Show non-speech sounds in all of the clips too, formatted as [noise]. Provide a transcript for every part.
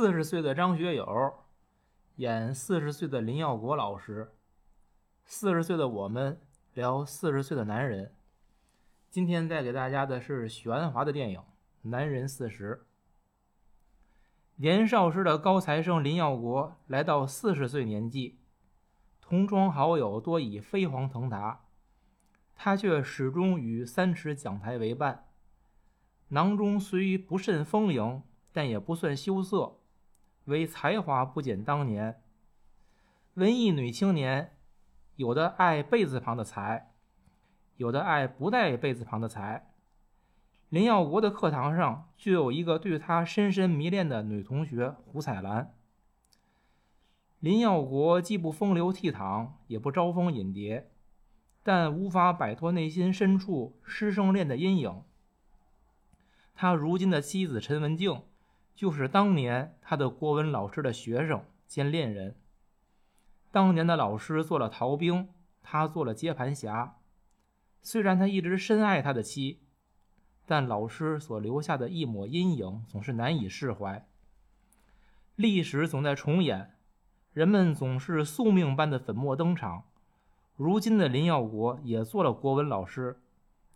四十岁的张学友演四十岁的林耀国老师，四十岁的我们聊四十岁的男人。今天带给大家的是许鞍华的电影《男人四十》。年少时的高材生林耀国来到四十岁年纪，同窗好友多已飞黄腾达，他却始终与三尺讲台为伴。囊中虽不甚丰盈，但也不算羞涩，唯才华不减当年。文艺女青年，有的爱贝字旁的才，有的爱不带贝字旁的才。林耀国的课堂上就有一个对他深深迷恋的女同学胡彩兰。林耀国既不风流倜傥，也不招蜂引蝶，但无法摆脱内心深处师生恋的阴影。他如今的妻子陈文静，就是当年他的国文老师的学生兼恋人。当年的老师做了逃兵，他做了接盘侠。虽然他一直深爱他的妻，但老师所留下的一抹阴影总是难以释怀。历史总在重演，人们总是宿命般的粉墨登场。如今的林耀国也做了国文老师，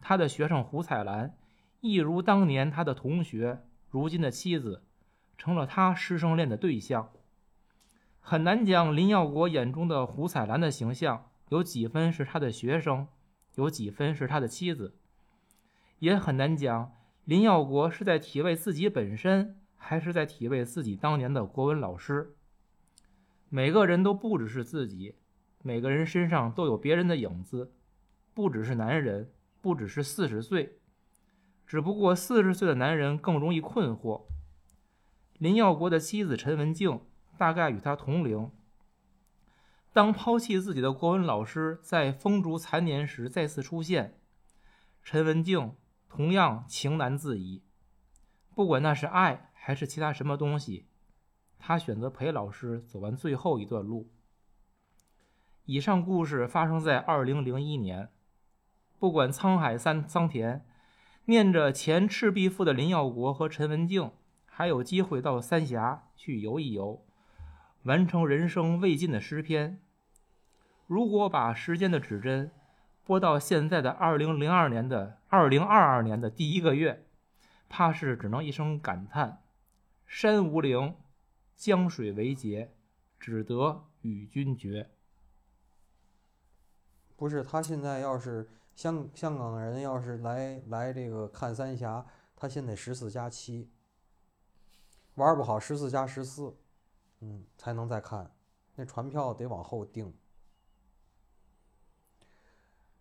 他的学生胡彩兰。一如当年他的同学，如今的妻子，成了他师生恋的对象。很难讲林耀国眼中的胡彩兰的形象有几分是他的学生，有几分是他的妻子。也很难讲林耀国是在体味自己本身，还是在体味自己当年的国文老师。每个人都不只是自己，每个人身上都有别人的影子，不只是男人，不只是四十岁。只不过四十岁的男人更容易困惑。林耀国的妻子陈文静大概与他同龄。当抛弃自己的国文老师在风烛残年时再次出现，陈文静同样情难自已。不管那是爱还是其他什么东西，他选择陪老师走完最后一段路。以上故事发生在二零零一年。不管沧海桑桑田。念着《前赤壁赋》的林耀国和陈文静，还有机会到三峡去游一游，完成人生未尽的诗篇。如果把时间的指针拨到现在的二零零二年的二零二二年的第一个月，怕是只能一声感叹：山无陵，江水为竭，只得与君绝。不是他现在要是。香香港人要是来来这个看三峡，他先得十四加七，玩不好十四加十四，嗯，才能再看，那船票得往后订。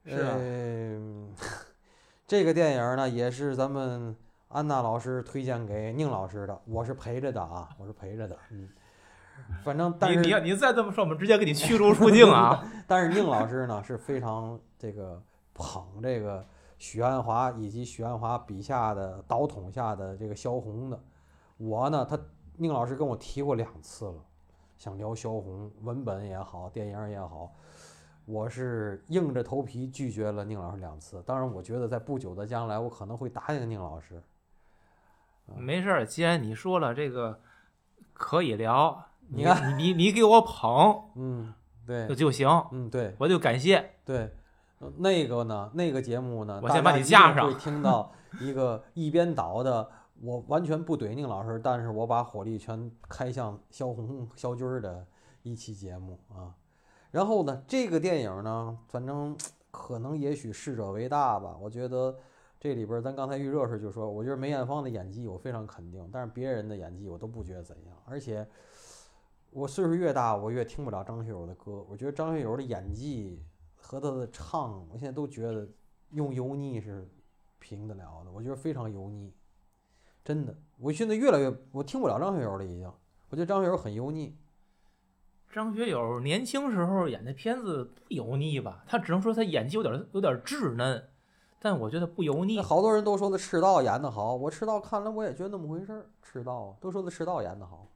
是 [laughs] 这个电影呢，也是咱们安娜老师推荐给宁老师的，我是陪着的啊，我是陪着的，嗯，反正但是你你再这么说，我们直接给你驱逐出境啊！[laughs] 但是宁老师呢是非常这个。捧这个许鞍华以及许鞍华笔下的导统下的这个萧红的，我呢，他宁老师跟我提过两次了，想聊萧红文本也好，电影也好，我是硬着头皮拒绝了宁老师两次。当然，我觉得在不久的将来，我可能会答应宁老师。没事儿，既然你说了这个可以聊，你看你你你给我捧，嗯，对，就就行，嗯，对，我就感谢，对。那个呢？那个节目呢？我先把你架上。会听到一个一边倒的，我完全不怼宁老师，但是我把火力全开向萧红、萧军的一期节目啊。然后呢，这个电影呢，反正可能也许逝者为大吧。我觉得这里边咱刚才预热时就说，我觉得梅艳芳的演技我非常肯定，但是别人的演技我都不觉得怎样。而且我岁数越大，我越听不了张学友的歌。我觉得张学友的演技。和他的唱，我现在都觉得用油腻是平得了的。我觉得非常油腻，真的。我现在越来越我听不了张学友了，已经。我觉得张学友很油腻。张学友年轻时候演的片子不油腻吧？他只能说他演技有点有点稚嫩，但我觉得不油腻。好多人都说他赤道演得好，我赤道看了我也觉得那么回事儿。赤道都说他赤道演得好，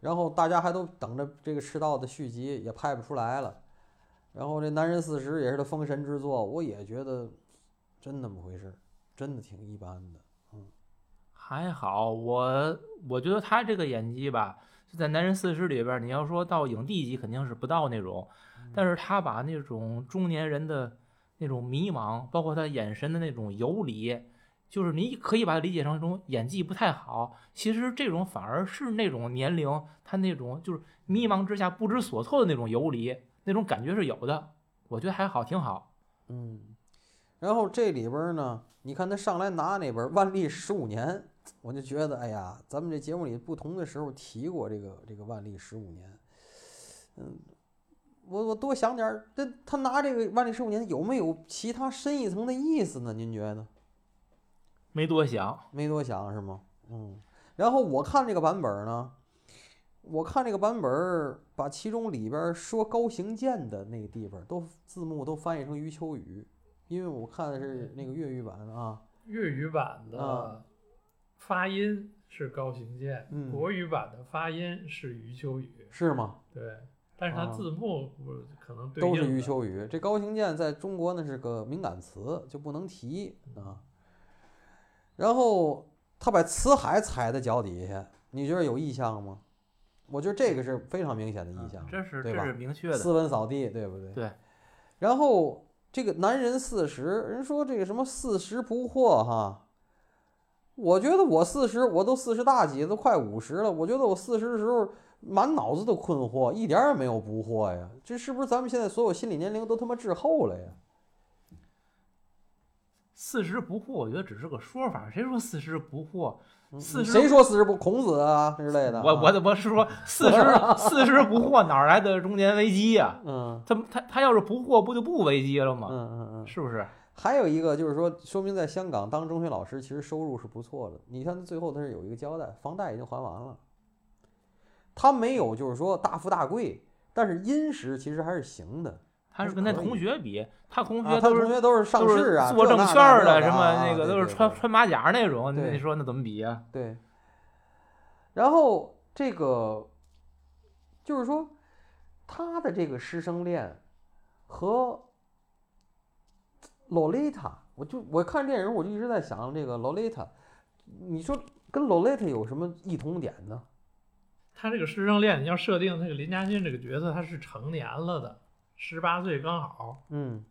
然后大家还都等着这个赤道的续集，也拍不出来了。然后这男人四十也是他封神之作，我也觉得真那么回事，真的挺一般的。嗯，还好，我我觉得他这个演技吧，就在《男人四十》里边，你要说到影帝级肯定是不到那种，但是他把那种中年人的那种迷茫，包括他眼神的那种游离，就是你可以把它理解成一种演技不太好，其实这种反而是那种年龄他那种就是迷茫之下不知所措的那种游离，那种感觉是有的，我觉得还好，挺好。嗯，然后这里边呢，你看他上来拿那本《万历十五年》，我就觉得，哎呀，咱们这节目里不同的时候提过这个这个万历十五年，嗯，我我多想点儿，这他拿这个万历十五年有没有其他深一层的意思呢？您觉得？没多想，没多想是吗？嗯，然后我看这个版本儿呢，我看这个版本儿把其中里边儿说高行健的那个地方都字幕都翻译成余秋雨，因为我看的是那个粤语版的啊。粤语版啊的发音是高行健，嗯国语版的发音是余秋雨。是吗？对，但是它啊字幕不可能对都是余秋雨。这高行健在中国那是个敏感词，就不能提啊。然后他把辞海踩在脚底下，你觉得有意向吗？我觉得这个是非常明显的意向，这是这对吧是明确的。斯文扫地，对不对？对。然后这个男人四十，人说这个什么四十不惑哈，我觉得我四十，我都四十大几，都快五十了。我觉得我四十的时候满脑子都困惑，一点儿也没有不惑呀。这是不是咱们现在所有心理年龄都他妈滞后了呀？四十不惑，我觉得只是个说法。谁说四十不惑？嗯40谁说四十不孔子啊之类的？我我我是说四十 [laughs] 四十不惑，哪来的中年危机呀、嗯他他他要是不惑，不就不危机了嗯吗？嗯嗯。是不是？还有一个就是说，说明在香港当中学老师其实收入是不错的。你看最后他是有一个交代，房贷已经还完了，他没有就是说大富大贵，但是殷实其实还是行的。他是跟他同学比，他同学，他学都是、同学都是上都市啊，是做证券的，什么啊那个都是穿穿马甲那种，你说那怎么比呀、对。然后这个就是说，他的这个师生恋和洛丽塔，我就我看电影我就一直在想这个洛丽塔，你说跟洛丽塔有什么异同点呢？他这个师生恋，你要设定那个林嘉欣这个角色，他是成年了的，十八岁刚好，嗯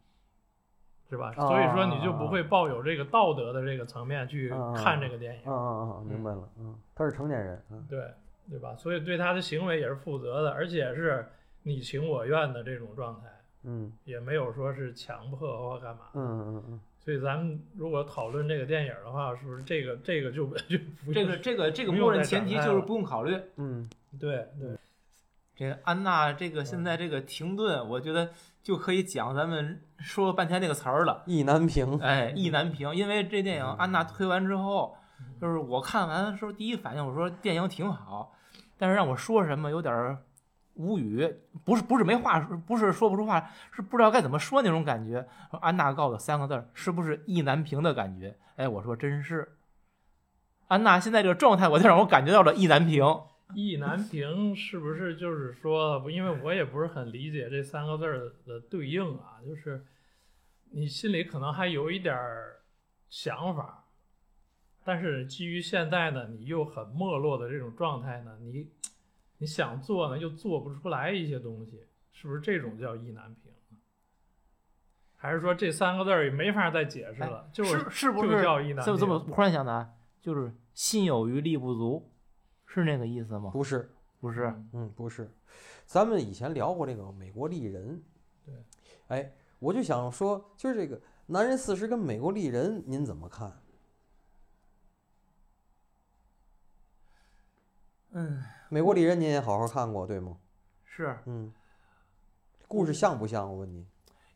是吧？啊所以说你就不会抱有这个道德的这个层面去看这个电影，嗯嗯嗯，明白了，嗯，他是成年人，嗯对对吧？所以对他的行为也是负责的，而且是你情我愿的这种状态，嗯也没有说是强迫或干嘛。嗯嗯嗯所以咱们如果讨论这个电影的话，是不是这个这个就就不这个这个这个默认前提就是不用考虑。嗯对对这个安娜这个现在这个停顿，我觉得就可以讲咱们说了半天那个词儿了。意难平，哎，意难平，因为这电影嗯安娜推完之后，就是我看完的时候第一反应，我说电影挺好，但是让我说什么有点儿无语，不是不是没话说，不是说不出话，是不知道该怎么说那种感觉。说安娜告的三个字儿，是不是意难平的感觉？哎，我说真是，安娜现在这个状态，我就让我感觉到了意难平。意难平是不是就是说，因为我也不是很理解这三个字儿的对应啊，就是你心里可能还有一点儿想法，但是基于现在呢，你又很没落的这种状态呢，你你想做呢又做不出来一些东西，是不是这种叫意难平？还是说这三个字儿也没法再解释了？就是是不是？就是叫意难这么这么平忽然想的啊，就是心有余力不足，是那个意思吗？不是，不是，嗯，不是，咱们以前聊过这个美国丽人，对，哎，我就想说，就是这个男人四十跟美国丽人，您怎么看？嗯，美国丽人您也好好看过，对吗？是嗯，故事像不像？我问你。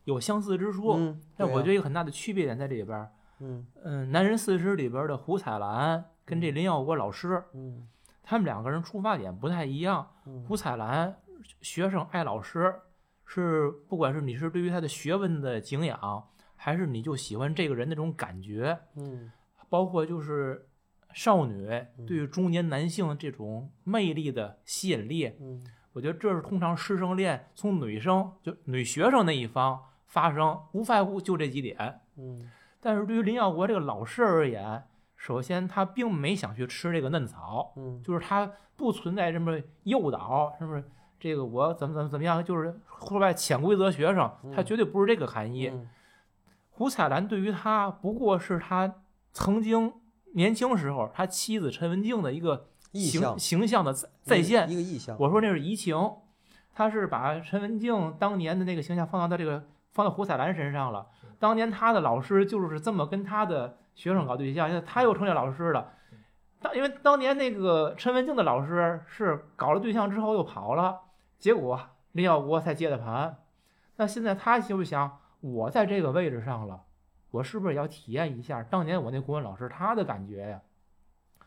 有相似之处，嗯，但我觉得一个很大的区别点在这里边。嗯嗯，《男人四十》里边的胡彩兰跟这林耀国老师，嗯他们两个人出发点不太一样。嗯胡彩兰学生爱老师，是不管是你是对于他的学问的敬仰，还是你就喜欢这个人那种感觉，嗯包括就是少女对于中年男性这种魅力的吸引力，嗯我觉得这是通常师生恋从女生就女学生那一方发生，无外乎就这几点。嗯但是对于林耀国这个老师而言，首先他并没想去吃这个嫩草，嗯就是他不存在这么诱导，是不是？这个我怎么怎么怎么样，就是后来潜规则学生，他绝对不是这个含义。嗯胡彩兰对于他不过是他曾经年轻时候他妻子陈文静的一个形形象的再再现一。个意象。我说那是移情，他是把陈文静当年的那个形象放到他这个放到胡彩兰身上了。当年他的老师就是这么跟他的学生搞对象，现在他又成了老师了。当因为当年那个陈文静的老师是搞了对象之后又跑了，结果林耀国才接的盘。那现在他就是想，我在这个位置上了，我是不是也要体验一下当年我那国文老师他的感觉呀？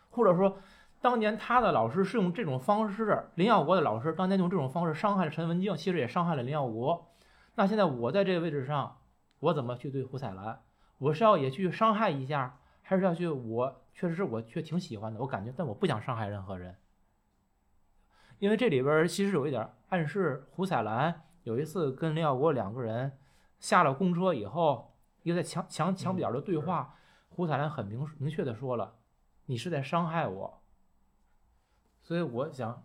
或者说，当年他的老师是用这种方式，林耀国的老师当年用这种方式伤害了陈文静，其实也伤害了林耀国。那现在我在这个位置上，我怎么去对胡彩兰？我是要也去伤害一下，还是要去我确实是我却挺喜欢的，我感觉，但我不想伤害任何人。因为这里边儿其实有一点暗示，胡彩兰有一次跟林耀国两个人下了公车以后，一个在墙墙墙角的对话，胡彩兰很明明确的说了：“你是在伤害我。”所以我想，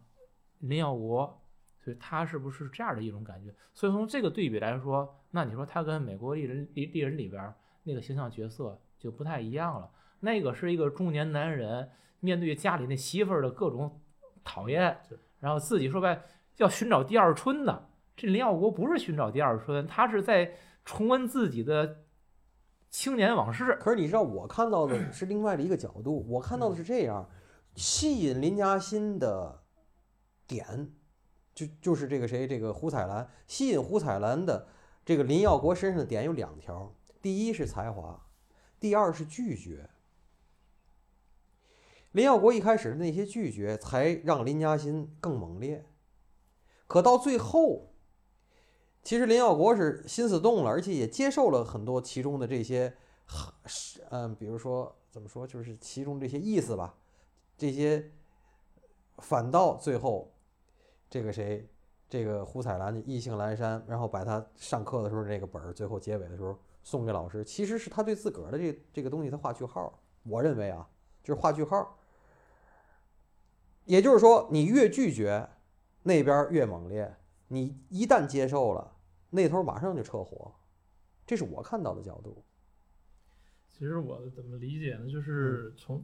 林耀国，所以他是不是这样的一种感觉？所以从这个对比来说，那你说他跟美国丽人丽丽人里边儿那个形象角色就不太一样了。那个是一个中年男人面对家里那媳妇儿的各种讨厌，然后自己说白要寻找第二春的。这林耀国不是寻找第二春，他是在重温自己的青年往事。可是你知道，我看到的是另外的一个角度，我看到的是这样，吸引林嘉欣的点，就就是这个谁，这个胡彩兰，吸引胡彩兰的这个林耀国身上的点有两条，第一是才华，第二是拒绝。林耀国一开始的那些拒绝，才让林嘉欣更猛烈。可到最后，其实林耀国是心思动了，而且也接受了很多其中的这些，嗯，比如说怎么说，就是其中这些意思吧，这些反倒最后，这个谁，这个胡彩兰意兴阑珊，然后把他上课的时候那个本儿，最后结尾的时候送给老师，其实是他对自个儿的这这个东西他画句号。我认为啊，就是画句号。也就是说，你越拒绝，那边越猛烈；你一旦接受了，那头马上就撤火。这是我看到的角度。其实我怎么理解呢？就是从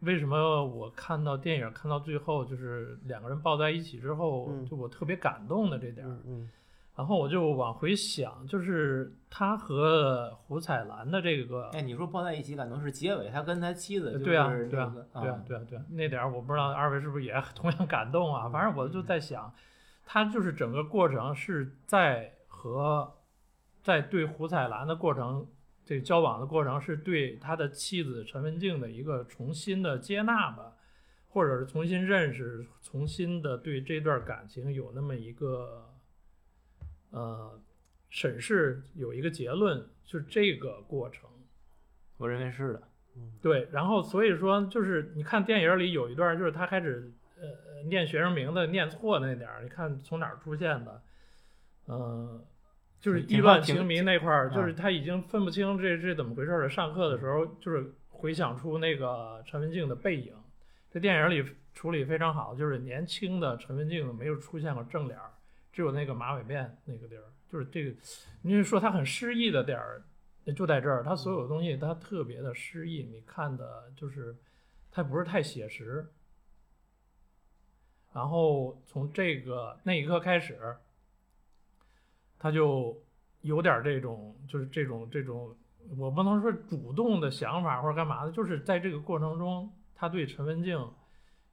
为什么我看到电影看到最后，就是两个人抱在一起之后，嗯就我特别感动的这点儿。嗯嗯然后我就往回想，就是他和胡彩兰的这个，哎，你说抱在一起，感动是结尾，他跟他妻子就是对啊，对啊，对啊，对啊，对啊，那点儿我不知道二位是不是也 [laughs] 同样感动啊？反正我就在想，他就是整个过程是在和在对胡彩兰的过程，这个交往的过程是对他的妻子陈文静的一个重新的接纳吧，或者是重新认识，重新的对这段感情有那么一个呃审视，有一个结论，就是这个过程。我认为是的。对，然后所以说就是你看电影里有一段，就是他开始呃念学生名字念错那点儿，你看从哪儿出现的？呃，就是挺意乱情迷那块儿，就啊是他已经分不清这这怎么回事儿了。上课的时候就是回想出那个陈文静的背影，这电影里处理非常好，就是年轻的陈文静没有出现过正脸儿，只有那个马尾辫那个地儿，就是这个，你是说他很诗意的点儿。就在这儿，他所有的东西他特别的诗意，你看的就是他不是太写实。然后从这个那一刻开始，他就有点这种，就是这种这种，我不能说主动的想法或者干嘛的，就是在这个过程中，他对陈文静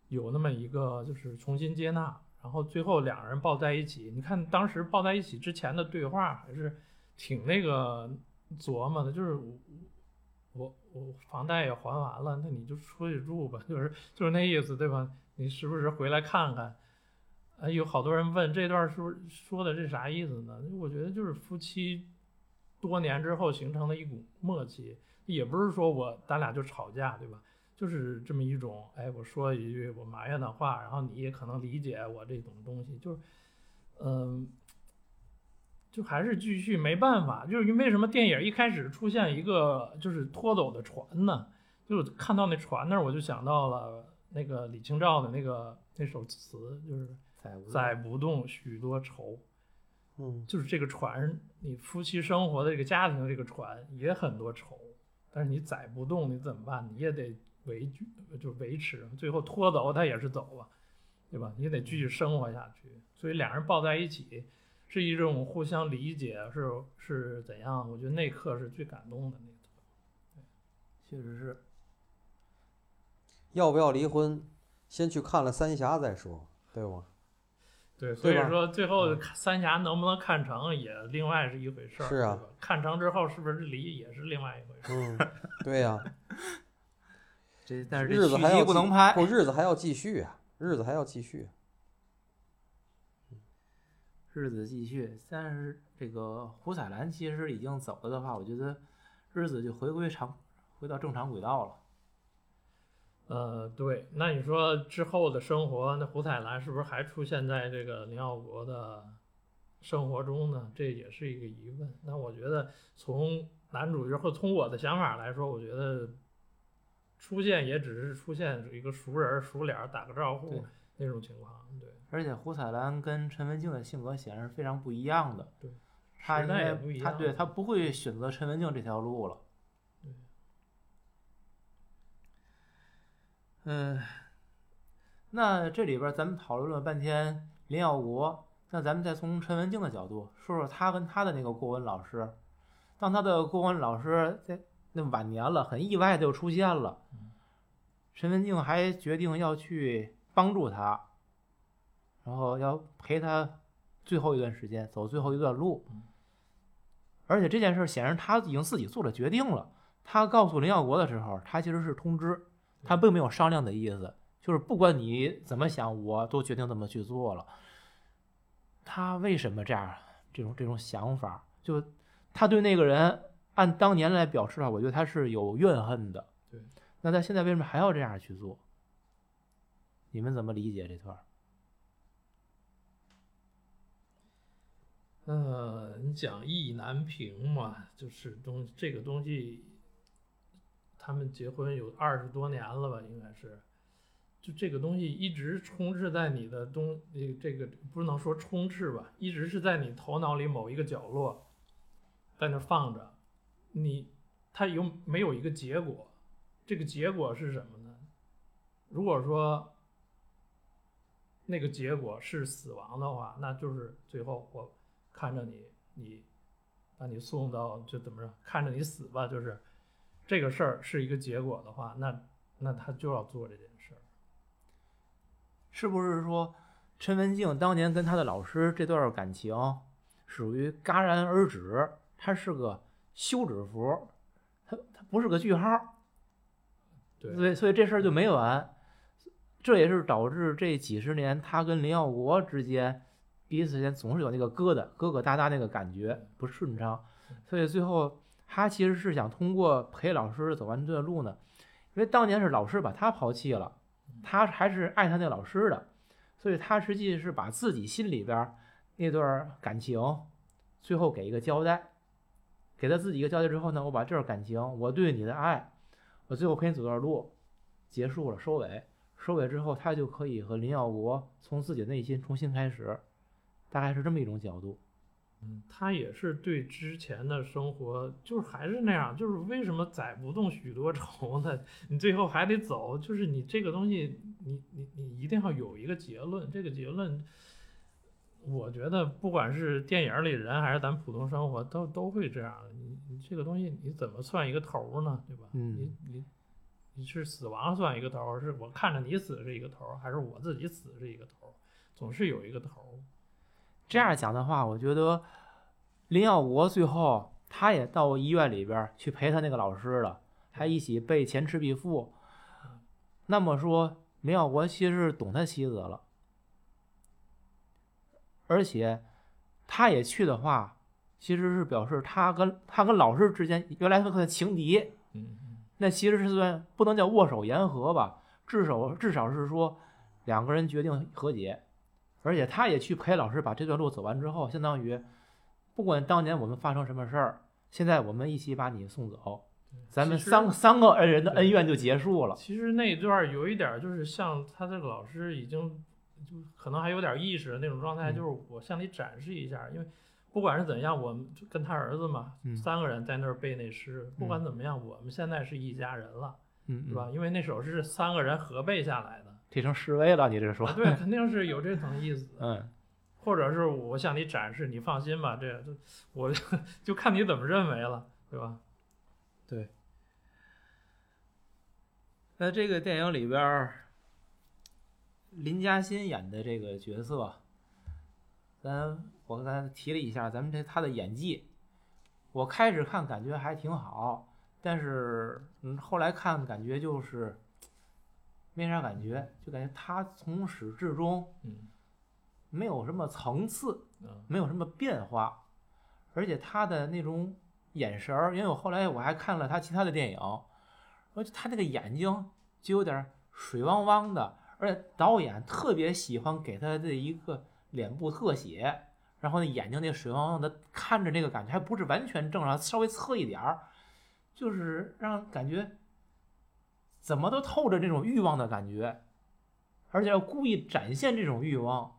有那么一个就是重新接纳，然后最后两人抱在一起。你看当时抱在一起之前的对话还是挺那个琢磨的，就是我我我房贷也还完了，那你就出去住吧，就是就是那意思，对吧？你时不时回来看看。啊，有好多人问这段是不是说的这啥意思呢？我觉得就是夫妻多年之后形成的一股默契，也不是说我咱俩就吵架，对吧？就是这么一种，哎，我说一句我埋怨的话，然后你也可能理解我这种东西，就是，嗯、就还是继续没办法，就是因为什么电影一开始出现一个就是拖走的船呢？就看到那船那儿，我就想到了那个李清照的那个那首词，就是载不载不动许多愁。嗯就是这个船，你夫妻生活的这个家庭这个船也很多愁，但是你载不动，你怎么办？你也得维据，就维持，最后拖走他也是走啊，对吧？你得继续生活下去。所以俩人抱在一起，是一种互相理解，是是怎样？我觉得那一刻是最感动的那一刻。确实是。要不要离婚，先去看了三峡再说，对吗？对，所以说最后三峡能不能看成也另外是一回事儿，是啊看成之后是不是离也是另外一回事儿。嗯，对呀、[laughs] 这但是日这续集子还要继不能拍，不，日子还要继续啊，日子还要继续。日子继续。但是这个胡彩兰其实已经走了的话，我觉得日子就回归常，回到正常轨道了。呃，对，那你说之后的生活，那胡彩兰是不是还出现在这个林耀国的生活中呢？这也是一个疑问。那我觉得从男主角或从我的想法来说，我觉得出现也只是出现一个熟人、熟脸打个招呼那种情况。对，而且胡彩兰跟陈文静的性格显然是非常不一样的。对，她应该她不一样对她不会选择陈文静这条路了。对。嗯，那这里边咱们讨论了半天林耀国，那咱们再从陈文静的角度说说他跟他的那个郭文老师。当他的郭文老师在那晚年了，很意外的就出现了，陈文静还决定要去帮助他，然后要陪他最后一段时间，走最后一段路嗯。而且这件事显然他已经自己做了决定了。他告诉林耀国的时候，他其实是通知，他并没有商量的意思，就是不管你怎么想，我都决定这么去做了。他为什么这样？这种这种想法，就他对那个人按当年来表示的话，我觉得他是有怨恨的。对，那他现在为什么还要这样去做？你们怎么理解这段儿？呃，你讲意难平嘛，就是东这个东西，他们结婚有二十多年了吧，应该是，就这个东西一直充斥在你的东，这这个不能说充斥吧，一直是在你头脑里某一个角落，在那放着，你它有没有一个结果？这个结果是什么呢？如果说那个结果是死亡的话，那就是最后我看着你，你把你送到就怎么着，看着你死吧，就是这个事儿是一个结果的话，那那他就要做这件事儿。是不是说陈文静当年跟他的老师这段感情属于戛然而止？他是个休止符，它它不是个句号。对所以所以这事儿就没完。这也是导致这几十年他跟林耀国之间彼此间总是有那个疙瘩、疙疙瘩瘩那个感觉不顺畅，所以最后他其实是想通过陪老师走完这段路呢，因为当年是老师把他抛弃了，他还是爱他那个老师的，所以他实际是把自己心里边那段感情最后给一个交代，给他自己一个交代之后呢，我把这段感情，我对你的爱，我最后陪你走段路，结束了，收尾。收尾之后，他就可以和林耀国从自己内心重新开始，大概是这么一种角度。嗯，他也是对之前的生活，就是还是那样，就是为什么载不动许多愁呢？[laughs] 你最后还得走，就是你这个东西，你你你一定要有一个结论，这个结论，我觉得不管是电影里人还是咱普通生活，都都会这样。你你这个东西你怎么算一个头儿呢？对吧？嗯你你你是死亡算一个头儿，是我看着你死是一个头儿，还是我自己死是一个头儿？总是有一个头儿。这样讲的话，我觉得林耀国最后他也到医院里边去陪他那个老师了，还一起被前赤壁赋。那么说，林耀国其实是懂他妻子了，而且他也去的话，其实是表示他跟他跟老师之间原来是个情敌，嗯嗯。那其实是算不能叫握手言和吧，至少至少是说两个人决定和解，而且他也去陪老师把这段路走完之后，相当于不管当年我们发生什么事儿，现在我们一起把你送走，咱们三三个恩人的恩怨就结束了。其实那一段儿有一点儿就是像他这个老师已经就可能还有点意识的那种状态，嗯就是我向你展示一下，因为不管是怎样，我们就跟他儿子嘛，嗯三个人在那儿背那诗，不管嗯怎么样，我们现在是一家人了，嗯，是吧？因为那首诗是三个人合背下来的，这成示威了，你这说啊，？[laughs] 对，肯定是有这层意思。[laughs] 嗯，或者是我向你展示，你放心吧，这这我 [laughs] 就看你怎么认为了，对吧？对在这个电影里边儿，林嘉欣演的这个角色，咱我刚才提了一下，咱们这他的演技，我开始看感觉还挺好，但是嗯后来看感觉就是没啥感觉，就感觉他从始至终嗯没有什么层次，嗯没有什么变化，而且他的那种眼神儿，因为我后来我还看了他其他的电影，而且他那个眼睛就有点儿水汪汪的，而且导演特别喜欢给他的一个脸部特写，然后那眼睛那水汪汪的，看着那个感觉还不是完全正常，稍微侧一点儿，就是让感觉怎么都透着这种欲望的感觉，而且要故意展现这种欲望。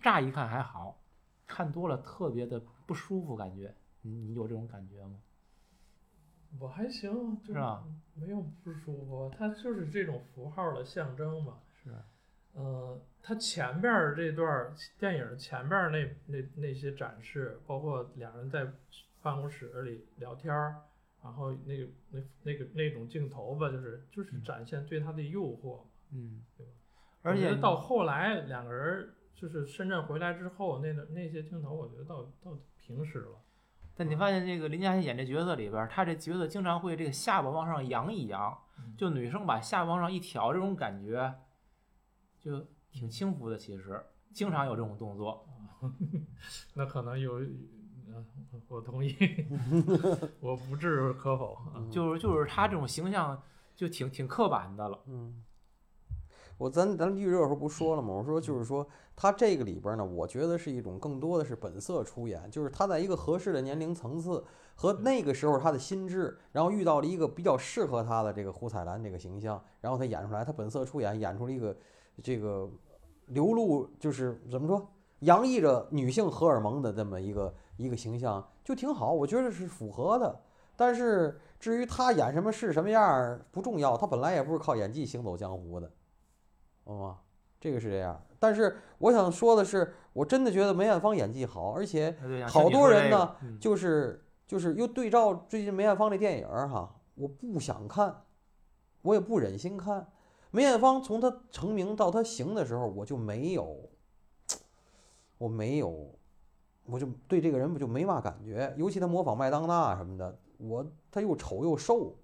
乍一看还好，看多了特别的不舒服，感觉你你有这种感觉吗？我还行，就是吧没有不舒服，它就是这种符号的象征嘛。是，呃，它前边儿这段电影前边那那那些展示，包括两人在办公室里聊天儿，然后那个那那个那种镜头吧，就是就是嗯展现对他的诱惑。嗯对吧，而且到后来两个人就是深圳回来之后，那个那些镜头，我觉得到到平时了。但你发现这个林嘉欣演这角色里边她，这角色经常会这个下巴往上扬一扬，嗯就女生把下巴往上一挑，这种感觉就挺轻浮的。其实经常有这种动作，[laughs] 那可能有，嗯，我同意，[laughs] 我不置可否就是就是她这种形象就挺挺刻板的了。嗯，我咱咱预热时候不说了吗？我说就是说，他这个里边呢，我觉得是一种更多的是本色出演，就是他在一个合适的年龄层次和那个时候他的心智，然后遇到了一个比较适合他的这个胡彩兰这个形象，然后他演出来，他本色出演，演出了一个这个流露，就是怎么说，洋溢着女性荷尔蒙的这么一个一个形象，就挺好，我觉得是符合的。但是至于他演什么是什么样儿不重要，他本来也不是靠演技行走江湖的，懂吗？这个是这样。但是我想说的是，我真的觉得梅艳芳演技好，而且好多人呢，就是就是又对照最近梅艳芳这电影儿哈，我不想看，我也不忍心看。梅艳芳从她成名到她行的时候，我就没有，我没有，我就对这个人不就没嘛感觉。尤其她模仿麦当娜什么的，我她又丑又瘦，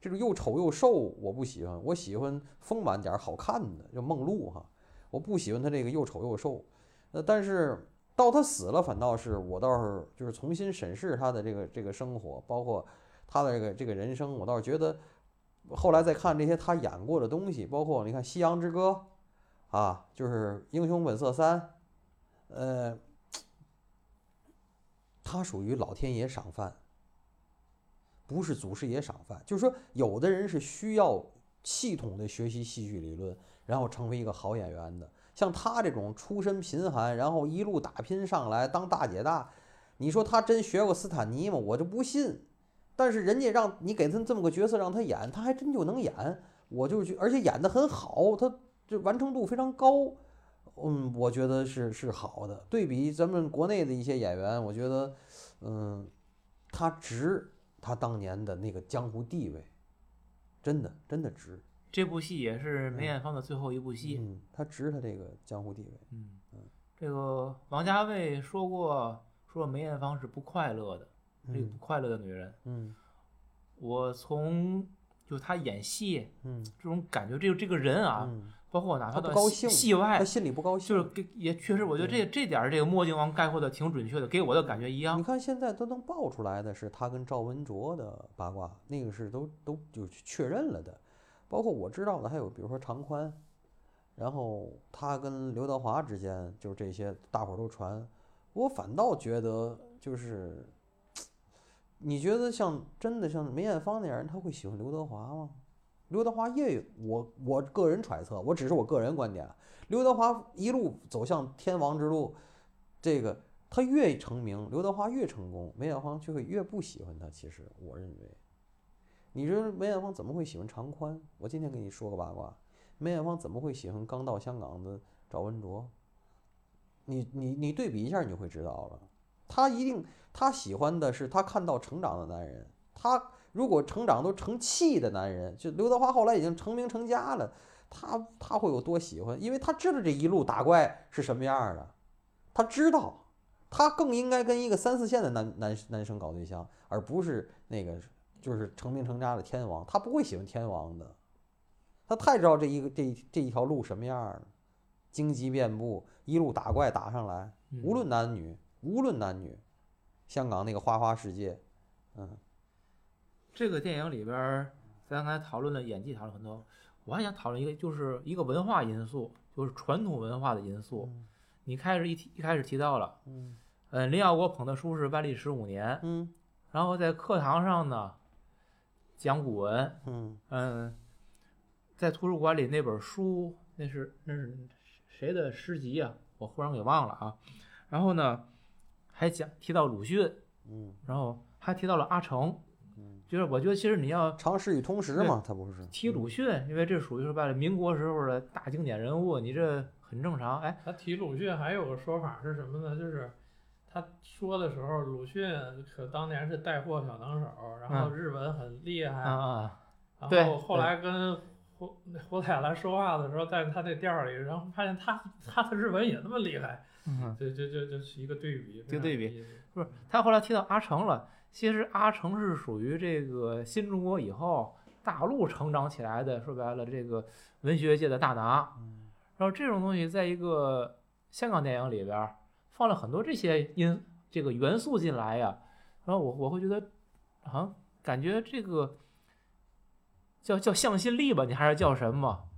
这种又丑又瘦我不喜欢，我喜欢丰满点好看的，就梦露哈，我不喜欢他这个又丑又瘦。呃，但是到他死了，反倒是我倒是就是重新审视他的这个这个生活，包括他的这个这个人生，我倒是觉得后来再看这些他演过的东西，包括你看《夕阳之歌》啊，就是《英雄本色三》，呃，[tsk] 他属于老天爷赏饭，不是祖师爷赏饭。就是说，有的人是需要系统的学习戏剧理论，然后成为一个好演员的。像他这种出身贫寒，然后一路打拼上来当大姐大，你说他真学过斯坦尼吗？我就不信。但是人家让你给他这么个角色让他演，他还真就能演。我就觉，而且演得很好，他这完成度非常高。嗯，我觉得是是好的。对比咱们国内的一些演员，我觉得，嗯，他值他当年的那个江湖地位，真的真的值。这部戏也是梅艳芳的最后一部戏。嗯，他值他这个江湖地位。嗯，这个王家卫说过，说梅艳芳是不快乐的，是一个不嗯快乐的女人。嗯我从就她演戏嗯这种感觉，这个这个人啊，嗯，包括哪怕到戏她不高兴戏外他，心里不高兴。就是给也确实，我觉得这这点儿这个墨镜王概括的挺准确的，给我的感觉一样你。看现在都能爆出来的是他跟赵文卓的八卦，那个是都都就确认了的。包括我知道的还有，比如说常宽，然后他跟刘德华之间，就是这些大伙儿都传。我反倒觉得就是 [tsk] 你觉得像真的像梅艳芳那样人，他会喜欢刘德华吗？刘德华也有，我我个人揣测，我只是我个人观点。刘德华一路走向天王之路，这个他越成名，刘德华越成功，梅艳芳就会越不喜欢他。其实我认为，你说梅艳芳怎么会喜欢常宽？我今天跟你说个八卦，梅艳芳怎么会喜欢刚到香港的赵文卓？你你你对比一下，你就会知道了。他一定他喜欢的是他看到成长的男人。他如果成长都成器的男人，就刘德华后来已经成名成家了，他他会有多喜欢？因为他知道这一路打怪是什么样的，他知道，他更应该跟一个三四线的男男男生搞对象，而不是那个就是成名成家的天王。他不会喜欢天王的，他太知道这一个这这一条路什么样了，荆棘遍布，一路打怪打上来，无论男女，无论男女，香港那个花花世界，嗯。这个电影里边儿，咱刚才讨论了演技，讨论很多，我还想讨论一个，就是一个文化因素，就是传统文化的因素。你开始一提一开始提到了，嗯嗯，林耀国捧的书是万历十五年，嗯然后在课堂上呢讲古文，嗯嗯，在图书馆里那本书，那是那是谁的诗集啊？我忽然给忘了啊。然后呢，还讲提到鲁迅，嗯然后还提到了阿城，嗯，就是我觉得其实你要尝试与通识嘛，他不是。提鲁迅，因为这属于说白了民国时候的大经典人物，你这很正常。哎，他提鲁迅还有个说法是什么呢？就是他说的时候，鲁迅可当年是带货小能手，然后日文很厉害，啊啊，然后后来跟胡胡彩兰说话的时候，在他那店儿里，然后发现他他的日文也那么厉害，嗯，这这这这是一个对比，一个对比不是他后来提到阿城了，其实阿城是属于这个新中国以后大陆成长起来的，说白了这个文学界的大拿。然后这种东西在一个香港电影里边放了很多这些因这个元素进来呀，然后我我会觉得好像感觉这个叫叫向心力吧，你还是叫什么？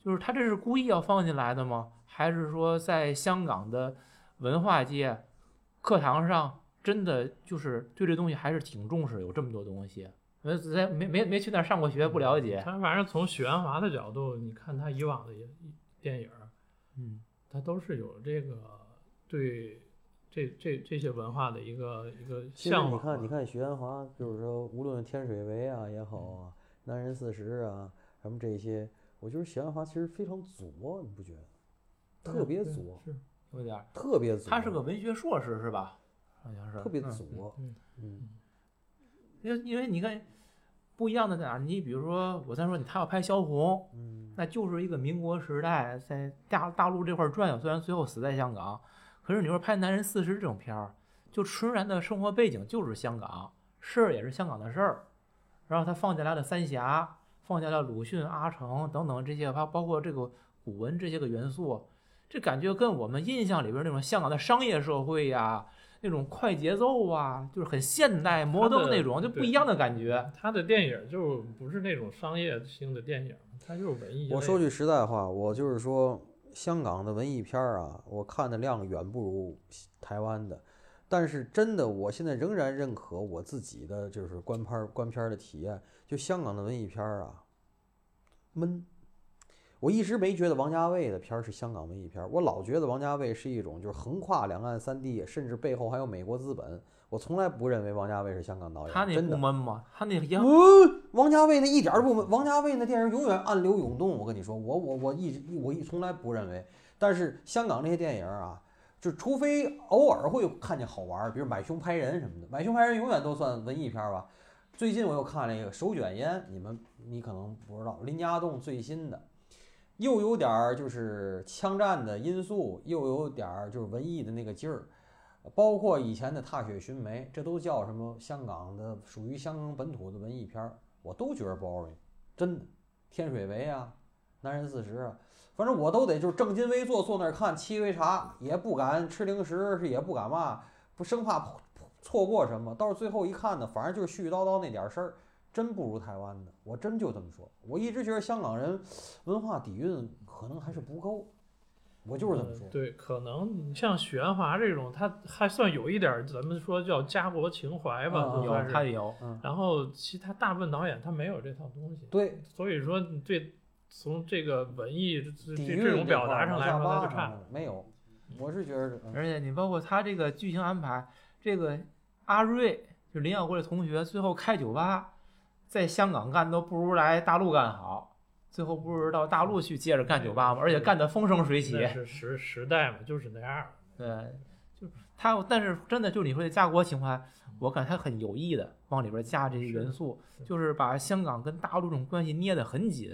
就是他这是故意要放进来的吗？还是说在香港的文化界课堂上真的就是对这东西还是挺重视，有这么多东西？没，在没没没去那儿上过学，不了解。他反正从许鞍华的角度，你看他以往的也电影儿，嗯，他都是有这个对这这这些文化的一个一个其实向往。你看，你看许鞍华，就是说，无论天水围啊也好啊，男人四十啊，什么这些，我觉得许鞍华其实非常左，你不觉得？特别对左，是有点儿。特别左。他是个文学硕士是吧？好像是特别嗯左，嗯嗯因为因为你看不一样的在哪儿？你比如说，我再说你他要拍萧红，嗯那就是一个民国时代在大大陆这块转悠，虽然最后死在香港，可是你说拍《男人四十》这种片儿，就纯然的生活背景就是香港，事儿也是香港的事儿，然后他放进来了三峡，放进来了鲁迅、阿城等等这些，包包括这个古文这些个元素，这感觉跟我们印象里边那种香港的商业社会呀、那种快节奏啊，就是很现代摩登那种，就不一样的感觉。他的电影就不是那种商业性的电影，他就是文艺。我说句实在话，我就是说，香港的文艺片儿啊，我看的量远不如台湾的，但是真的，我现在仍然认可我自己的就是观片观片儿的体验，就香港的文艺片儿啊，闷。我一直没觉得王家卫的片儿是香港文艺片儿，我老觉得王家卫是一种就是横跨两岸三地，甚至背后还有美国资本。我从来不认为王家卫是香港导演，他那。不闷吗？他那也嗯，王家卫那一点儿不闷，王家卫那电影永远暗流涌动。我跟你说，我我我一直我一从来不认为，但是香港那些电影啊，就除非偶尔会看见好玩儿，比如《买凶拍人》什么的，《买凶拍人》永远都算文艺片儿吧。最近我又看了一个《手卷烟》，你们你可能不知道，林家栋最新的，又有点儿就是枪战的因素，又有点儿就是文艺的那个劲儿。包括以前的《踏雪寻梅》，这都叫什么香港的属于香港本土的文艺片儿，我都觉得 boring，真的。天水围啊，南人四十啊，反正我都得就是正襟危坐坐那儿看沏杯茶，也不敢吃零食，是也不敢嘛，不生怕错过什么。到是最后一看呢，反正就是絮絮叨叨那点儿事儿，真不如台湾的。我真就这么说。我一直觉得香港人文化底蕴可能还是不够。我就是这么说。呃对，可能你像许鞍华这种，他还算有一点儿咱们说叫家国情怀吧。有他也有，嗯，然后其他大部分导演他没有这套东西，对，所以说你对从这个文艺这底这这种表达上来说，他就差。没有，我是觉得，嗯而且你包括他这个剧情安排，这个阿瑞就林晓国的同学，最后开酒吧，在香港干都不如来大陆干好，最后不是到大陆去接着干酒吧吗？而且干得风生水起那。是时时代嘛，就是那样儿。对，就是他，但是真的就你说的家国情怀，我感觉他很有意的往里边加这些元素，是就是把香港跟大陆这种关系捏得很紧。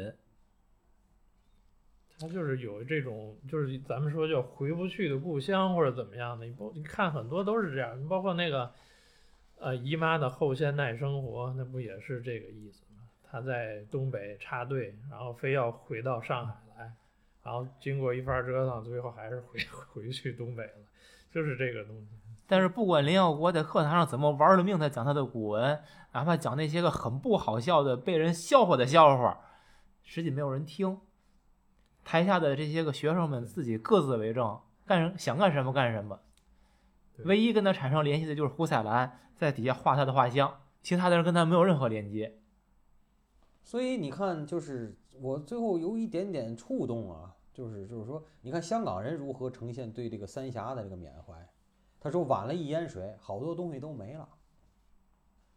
他就是有这种，就是咱们说叫回不去的故乡或者怎么样的。你包你看很多都是这样，你包括那个呃姨妈的后现代生活，那不也是这个意思吗？他在东北插队，然后非要回到上海来，然后经过一番折腾，最后还是回 [laughs] 回去东北了，就是这个东西。但是不管林耀国在课堂上怎么玩了命的讲他的古文，哪怕讲那些个很不好笑的、被人笑话的笑话，实际没有人听。台下的这些个学生们自己各自为政，干想干什么干什么。唯一跟他产生联系的就是胡彩兰在底下画他的画像，其他的人跟他没有任何连接。所以你看，就是我最后有一点点触动啊，就是就是说，你看香港人如何呈现对这个三峡的这个缅怀。他说晚了一淹水，好多东西都没了。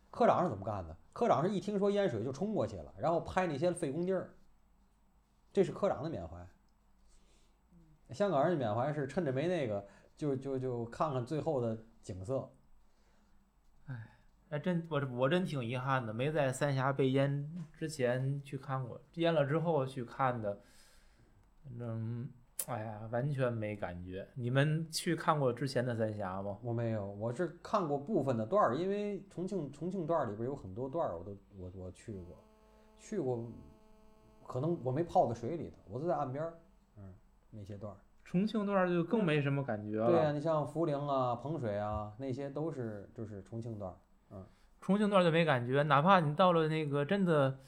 科长是怎么干的？科长是一听说淹水就冲过去了，然后拍那些废工地儿。这是科长的缅怀。香港人的缅怀是趁着没那个，就就就看看最后的景色。哎，真我我真挺遗憾的，没在三峡被淹之前去看过，淹了之后去看的，反正哎呀，完全没感觉。你们去看过之前的三峡吗？我没有，我是看过部分的段儿，因为重庆重庆段儿里边有很多段儿，我都我我去过，去过，可能我没泡在水里头，我都在岸边儿，嗯，那些段儿。重庆段儿就更没什么感觉了。对呀、你像涪陵啊、彭水啊，那些都是就是重庆段儿。重庆段儿就没感觉，哪怕你到了那个真的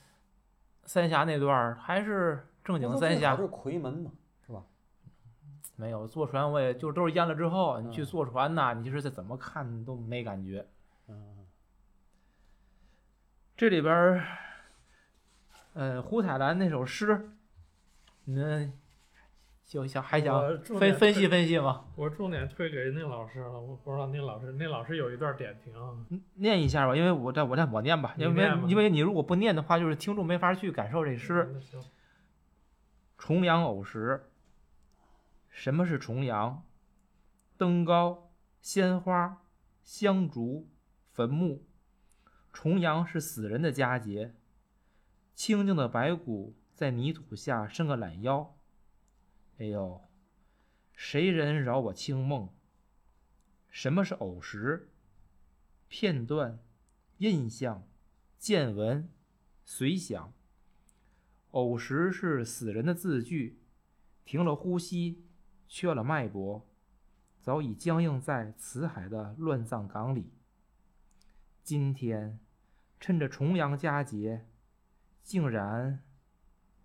三峡那段儿，还是正经三峡是夔门嘛，是吧？没有坐船，我也就都是淹了之后，你去嗯坐船呐，你就是再怎么看都没感觉。嗯，这里边儿，呃，胡彩兰那首诗，你们就想还想分分析分析吗？我重点推给宁老师了，我不知道那老师，那老师有一段点评，念一下吧，因为我在我在我念吧，因为因为你如果不念的话，就是听众没法去感受这诗。嗯，重阳偶时，什么是重阳？登高、鲜花、香烛、坟墓。重阳是死人的佳节，清静的白骨在泥土下伸个懒腰。哎呦，谁人扰我清梦？什么是偶时？片段、印象、见闻、随想。偶时是死人的字句，停了呼吸，缺了脉搏，早已僵硬在辞海的乱葬岗里。今天，趁着重阳佳节，竟然，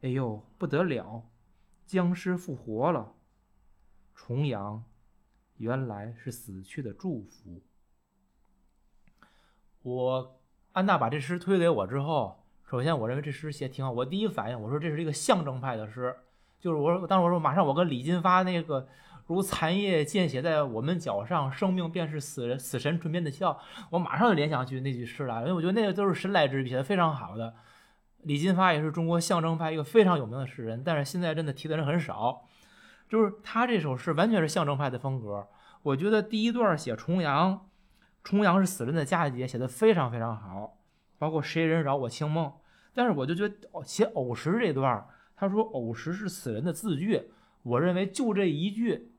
哎呦不得了，僵尸复活了。重阳，原来是死去的祝福。我安娜把这诗推给我之后，首先我认为这诗写挺好。我第一反应我说这是一个象征派的诗，就是我说当时我说马上我跟李金发那个如残叶溅血在我们脚上，生命便是死人死神唇边的笑，我马上就联想起那句诗来了，因为我觉得那个都是神来之笔，写的非常好的。李金发也是中国象征派一个非常有名的诗人，但是现在真的提的人很少。就是他这首诗完全是象征派的风格。我觉得第一段写重阳，重阳是死人的佳节，写的非常非常好，包括谁人扰我清梦。但是我就觉得写偶时这段，他说偶时是死人的字句，我认为就这一句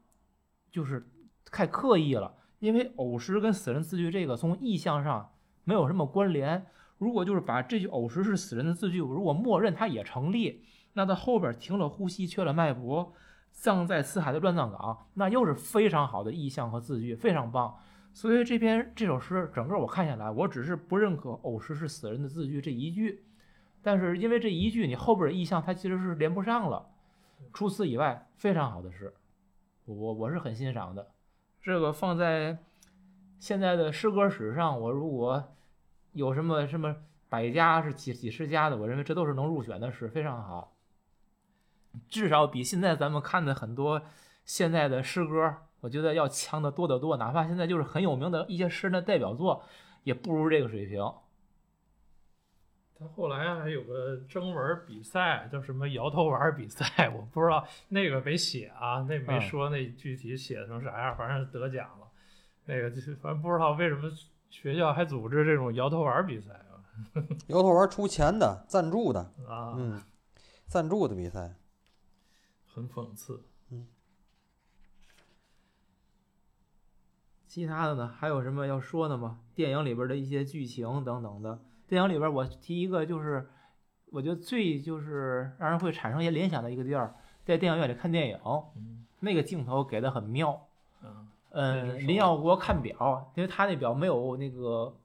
就是太刻意了，因为偶时跟死人字句这个从意象上没有什么关联。如果就是把这句偶时是死人的字句，如果默认它也成立，那它后边停了呼吸，缺了脉搏，葬在四海的乱葬岗，那又是非常好的意象和字句，非常棒。所以这篇这首诗整个我看下来，我只是不认可偶时是死人的字句这一句，但是因为这一句你后边的意象它其实是连不上了。除此以外，非常好的诗。我我是很欣赏的。这个放在现在的诗歌史上，我如果有什么什么百家是几几十家的，我认为这都是能入选的是，非常好。至少比现在咱们看的很多现在的诗歌，我觉得要强得多得多。哪怕现在就是很有名的一些诗人的代表作，也不如这个水平。他后来还有个征文比赛，叫什么摇头丸比赛，我不知道那个没写啊，那没说那具体写成啥样，反正得奖了。那个就是反正不知道为什么学校还组织这种摇头丸比赛啊。[laughs] 摇头丸出钱的，赞助的，啊，嗯，赞助的比赛。很讽刺。嗯其他的呢，还有什么要说的吗？电影里边的一些剧情等等的。电影里边，我提一个，就是我觉得最就是让人会产生一些联想的一个地儿，在电影院里看电影，嗯那个镜头给的很妙。嗯林耀国看表，因为他那表没有那个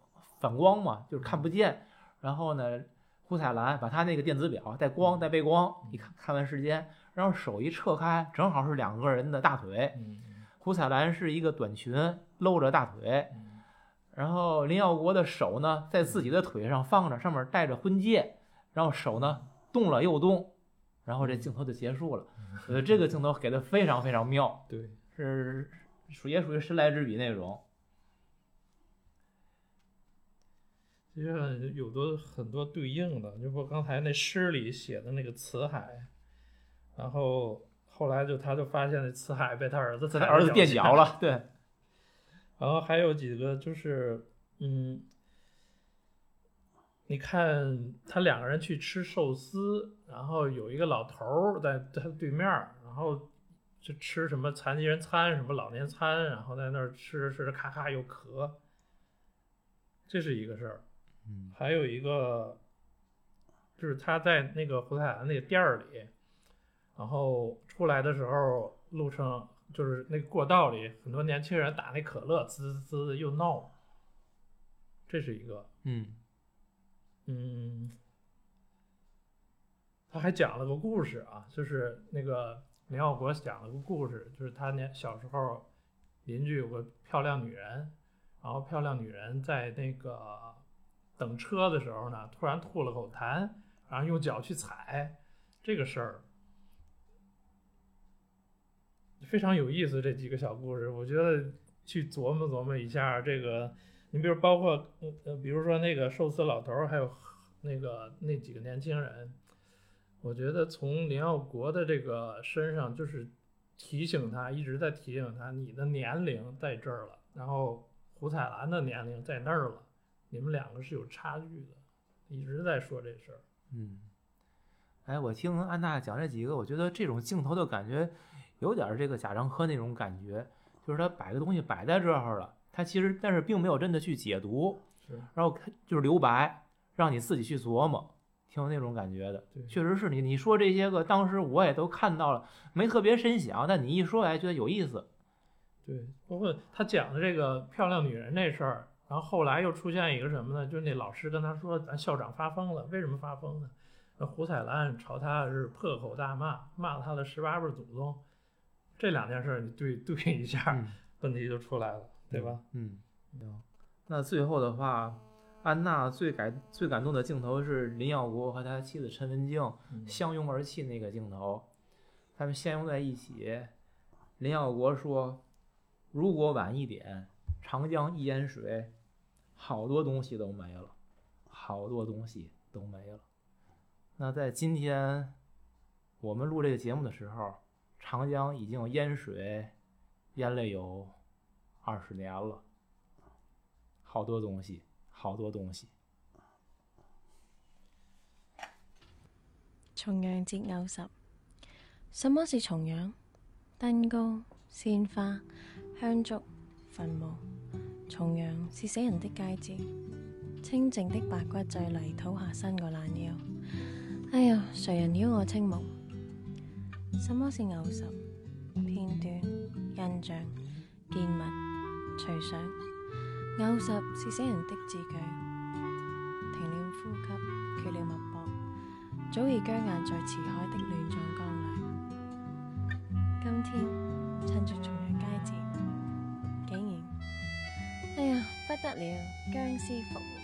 反光嘛，就是看不见。然后呢，胡彩兰把他那个电子表带光带背光，一看看完时间，然后手一撤开，正好是两个人的大腿。嗯胡彩兰是一个短裙，露着大腿，嗯然后林耀国的手呢在自己的腿上放着，上面戴着婚戒，然后手呢动了又动，然后这镜头就结束了。我觉得这个镜头给的非常非常妙，对，是属也属于神来之笔那种。实际上有的很多对应的，就不刚才那诗里写的那个辞海，然后后来就他就发现那辞海被他儿子他儿子垫下脚了，对，[laughs] 然后还有几个就是，嗯，你看他两个人去吃寿司，然后有一个老头儿在他对面，然后就吃什么残疾人餐、什么老年餐，然后在那儿吃着吃着咔咔又咳，这是一个事儿。嗯还有一个就是他在那个胡彩兰那个店儿里，然后出来的时候，路上就是那个过道里，很多年轻人打那可乐，滋滋滋的又闹，这是一个。嗯嗯，他还讲了个故事啊，就是那个林耀国讲了个故事，就是他年小时候邻居有个漂亮女人，然后漂亮女人在那个等车的时候呢，突然吐了口痰，然后用脚去踩这个事儿。非常有意思，这几个小故事，我觉得去琢磨琢磨一下这个，你比如包括呃，比如说那个寿司老头，还有那个那几个年轻人，我觉得从林耀国的这个身上，就是提醒他，一直在提醒他，你的年龄在这儿了，然后胡彩兰的年龄在那儿了，你们两个是有差距的，一直在说这事儿。嗯。哎，我听安娜讲这几个，我觉得这种镜头的感觉有点儿这个贾樟柯那种感觉，就是他摆个东西摆在这儿了，他其实但是并没有真的去解读，是然后就是留白，让你自己去琢磨，挺有那种感觉的。对确实是你你说这些个，当时我也都看到了，没特别深想，但你一说，哎，觉得有意思。对，包括他讲的这个漂亮女人那事儿，然后后来又出现一个什么呢？就是那老师跟他说，咱校长发疯了，为什么发疯呢？那胡彩兰朝他是破口大骂，骂他的十八辈祖宗，这两件事儿你对对一下，嗯问题就出来了，对吧？嗯，行。那最后的话，安娜最感最感动的镜头是林耀国和他妻子陈文静嗯相拥而泣那个镜头，他们相拥在一起。林耀国说：“如果晚一点，长江一淹水，好多东西都没了，好多东西都没了。”那在今天我们录这个节目的时候，长江已经淹水淹了有二十年了，好多东西，好多东西。重陽節偶十，什么是重陽？燈光、鮮花、香燭、墳墓。重陽是死人的佳節，清靜的白骨在泥土下伸個懶腰。哎呀，誰人擾我清夢？什么是偶十？片段、印象、見聞、隨想。咬十是死人的字句，停了呼吸，缺了脉搏，早已僵硬在池海的乱葬岗里。今天趁着重阳佳节，竟然，哎呀，不得了，僵尸复活！